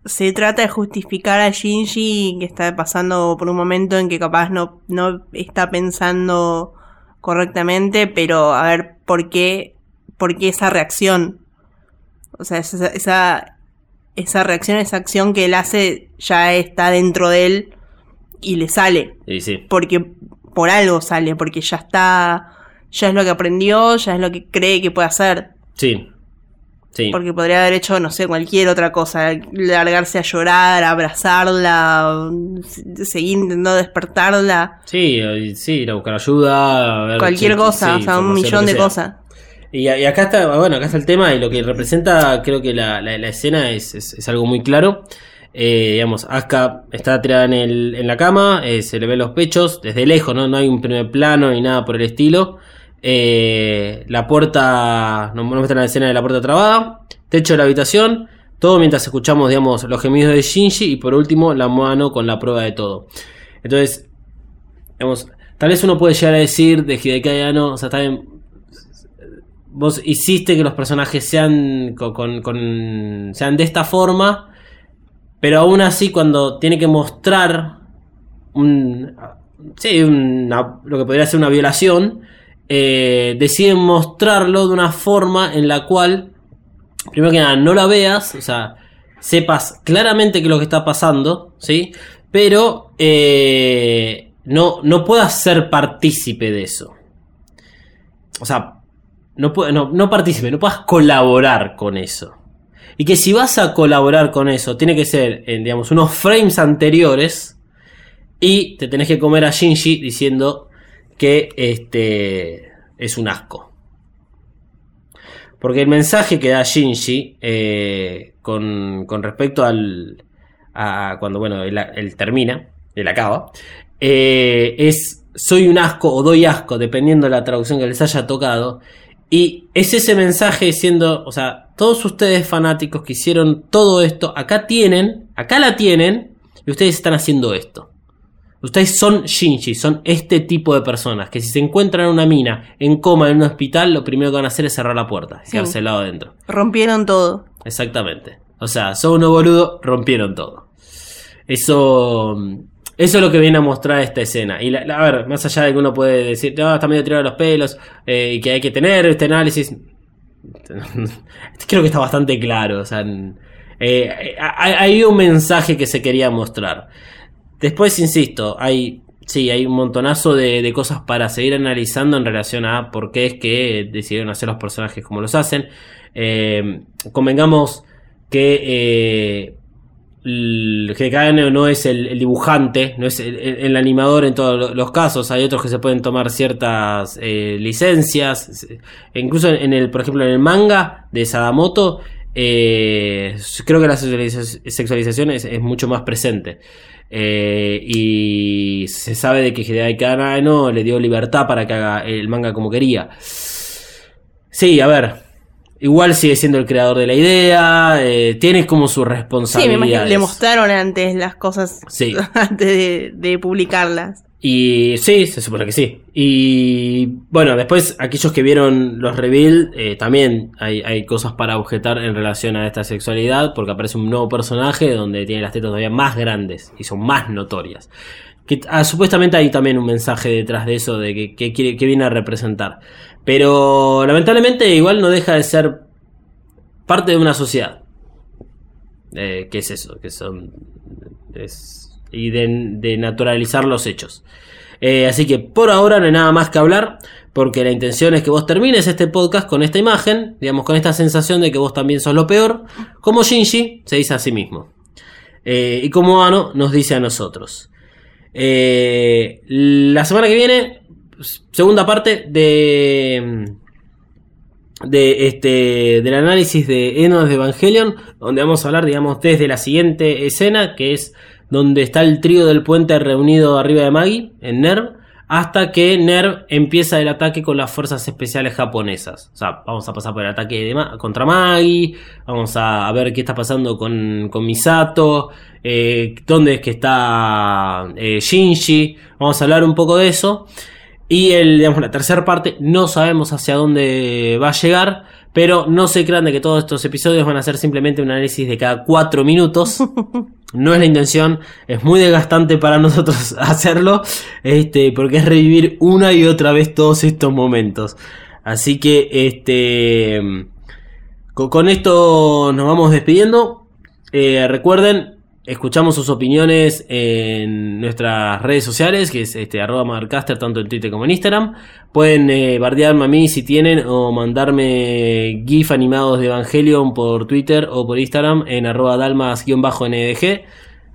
se trata de justificar a Shinji que está pasando por un momento en que capaz no, no está pensando correctamente, pero a ver, ¿por qué, por qué esa reacción? O sea, esa, esa, esa reacción, esa acción que él hace ya está dentro de él y le sale. Sí. Porque por algo sale, porque ya está, ya es lo que aprendió, ya es lo que cree que puede hacer. Sí. Sí. Porque podría haber hecho, no sé, cualquier otra cosa. Largarse a llorar, abrazarla, seguir intentando despertarla. Sí, sí, ir a buscar ayuda. a ver, Cualquier cosa, sí, o sea, un millón de sea. cosas. Y, y acá está, bueno, acá está el tema y lo que representa, creo que la, la- la escena es, es- es algo muy claro. Eh, digamos, Asuka está tirada en, la cama, eh, se le ven los pechos desde lejos, ¿no? No hay un primer plano ni nada por el estilo. Eh, la puerta, nos muestran la escena de la puerta trabada, techo de la habitación, Todo mientras escuchamos, digamos, los gemidos de Shinji y por último la mano con la prueba de todo. Entonces, digamos, tal vez uno puede llegar a decir de Hideki Anno, o sea, está vos hiciste que los personajes sean, con, con- sean de esta forma, pero aún así cuando tiene que mostrar un, sí, una- lo que podría ser una violación, eh, deciden mostrarlo de una forma en la cual, primero que nada, no la veas, o sea, sepas claramente qué es lo que está pasando, ¿sí? Pero eh, no, no puedas ser partícipe de eso. O sea, no, no, no partícipe, no puedas colaborar con eso. Y que si vas a colaborar con eso, tiene que ser en, digamos, unos frames anteriores. Y te tenés que comer a Shinji diciendo que este es un asco. Porque el mensaje que da Shinji eh, con, con respecto al. a cuando bueno, él, termina, él acaba, eh, es soy un asco o doy asco, dependiendo de la traducción que les haya tocado. Y es ese mensaje diciendo, o sea, todos ustedes fanáticos que hicieron todo esto, acá tienen, acá la tienen, y ustedes están haciendo esto. Ustedes son Shinji, son este tipo de personas que si se encuentran en una mina, en coma, en un hospital, lo primero que van a hacer es cerrar la puerta y Sí. quedarse al lado adentro. Rompieron todo. Exactamente. O sea, son unos boludos, rompieron todo. Eso, eso es lo que viene a mostrar esta escena. Y la- la- a ver, más allá de que uno puede decir, no, está medio tirado los pelos eh, y que hay que tener este análisis, creo que está bastante claro. O sea, en- eh, hay, un mensaje que se quería mostrar. Después, insisto, hay. Sí, hay un montonazo de, cosas para seguir analizando en relación a por qué es que decidieron hacer los personajes como los hacen. Eh, convengamos que eh, GKN no es el, dibujante, no es el, animador en todos lo- los casos. Hay otros que se pueden tomar ciertas eh, licencias. E Incluso en el, por ejemplo, en el manga de Sadamoto, eh, creo que la sexualiza- sexualización es, mucho más presente. Eh, y se sabe de que Hideaki Anno le dio libertad para que haga el manga como quería. Sí, a ver. Igual sigue siendo el creador de la idea. eh, tiene como su Sí, me responsabilidad. imagino. Le mostraron antes las cosas Sí. antes de, de publicarlas. Y sí, se supone que sí. Y bueno, después aquellos que vieron los reveal, eh, también hay, hay cosas para objetar en relación a esta sexualidad, porque aparece un nuevo personaje donde tiene las tetas todavía más grandes y son más notorias. Que, ah, supuestamente hay también un mensaje detrás de eso, de que, que, quiere- que viene a representar. Pero lamentablemente igual no deja de ser parte de una sociedad. Eh, ¿Qué es eso? Que son... y de, de naturalizar los hechos. Eh, así que por ahora no hay nada más que hablar, porque la intención es que vos termines este podcast con esta imagen, digamos, con esta sensación de que vos también sos lo peor, como Shinji se dice a sí mismo. Eh, y como Ano nos dice a nosotros. Eh, la semana que viene, segunda parte de de este del análisis de Enos de Evangelion, donde vamos a hablar, digamos, desde la siguiente escena, que es donde está el trío del puente reunido arriba de Magi, en Nerv, hasta que Nerv empieza el ataque con las fuerzas especiales japonesas. O sea, vamos a pasar por el ataque contra Magi, vamos a, a ver qué está pasando con, con Misato, eh, dónde es que está eh, Shinji, vamos a hablar un poco de eso. Y el, digamos, la tercera parte no sabemos hacia dónde va a llegar, pero no se crean de que todos estos episodios van a ser simplemente un análisis de cada cuatro minutos. No es la intención, es muy desgastante para nosotros hacerlo, este, porque es revivir una y otra vez todos estos momentos. Así que, este, con, con esto nos vamos despidiendo. Eh, recuerden, escuchamos sus opiniones en nuestras redes sociales, que es este, arroba Marcaster, tanto en Twitter como en Instagram. Pueden eh, bardearme a mí si tienen, o mandarme GIF animados de Evangelion por Twitter o por Instagram en arroba dalmas-ndg.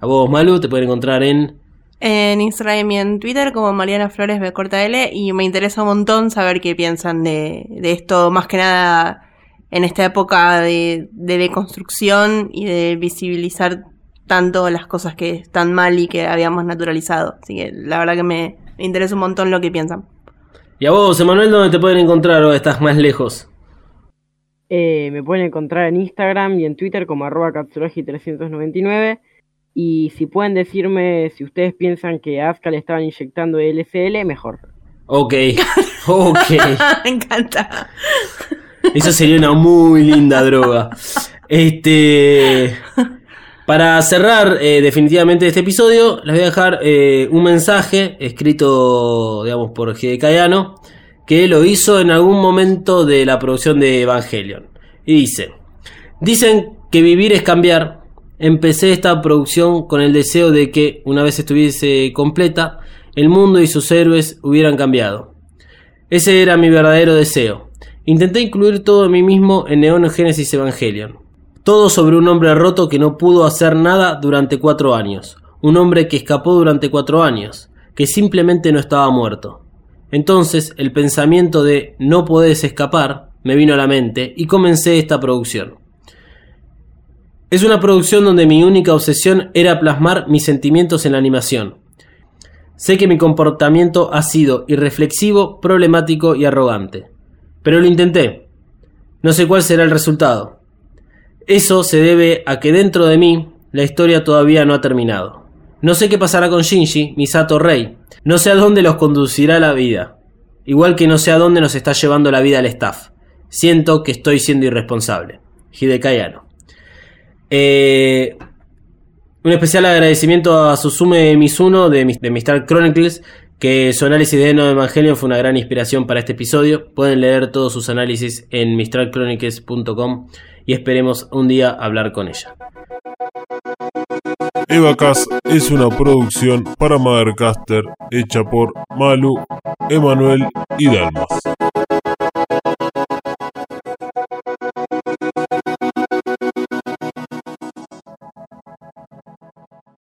A vos, Malu, te pueden encontrar en... En Instagram y en Twitter como Mariana Flores B corta L y me interesa un montón saber qué piensan de, de esto, más que nada en esta época de, de deconstrucción y de visibilizar tanto las cosas que están mal y que habíamos naturalizado. Así que la verdad que me, me interesa un montón lo que piensan. Y a vos, Emanuel, ¿dónde te pueden encontrar o estás más lejos? Eh, me pueden encontrar en Instagram y en Twitter como arroba 399 y si pueden decirme si ustedes piensan que a Asuka le estaban inyectando LCL, mejor. Ok, ok. Me encanta. Eso sería una muy linda droga. Este. Para cerrar eh, definitivamente este episodio, les voy a dejar eh, un mensaje escrito, digamos, por Hidekayano, que lo hizo en algún momento de la producción de Evangelion. Y dice: Dicen que vivir es cambiar. Empecé esta producción con el deseo de que, una vez estuviese completa, el mundo y sus héroes hubieran cambiado. Ese era mi verdadero deseo. Intenté incluir todo en mí mismo en Neon Genesis Evangelion. Todo sobre un hombre roto que no pudo hacer nada durante cuatro años. Un hombre que escapó durante cuatro años. Que simplemente no estaba muerto. Entonces el pensamiento de no podés escapar me vino a la mente y comencé esta producción. Es una producción donde mi única obsesión era plasmar mis sentimientos en la animación. Sé que mi comportamiento ha sido irreflexivo, problemático y arrogante. Pero lo intenté. No sé cuál será el resultado. Eso se debe a que dentro de mí la historia todavía no ha terminado. No sé qué pasará con Shinji, Misato Rey. No sé a dónde los conducirá la vida. Igual que no sé a dónde nos está llevando la vida el staff. Siento que estoy siendo irresponsable. Hidekayano. Eh, un especial agradecimiento a Susume Mizuno de, de. Chronicles, que su análisis de No Evangelion fue una gran inspiración para este episodio. Pueden leer todos sus análisis en mistralchronicles.com y esperemos un día hablar con ella. Evacast es una producción para Mothercaster hecha por Malu, Emanuel y Dalmas.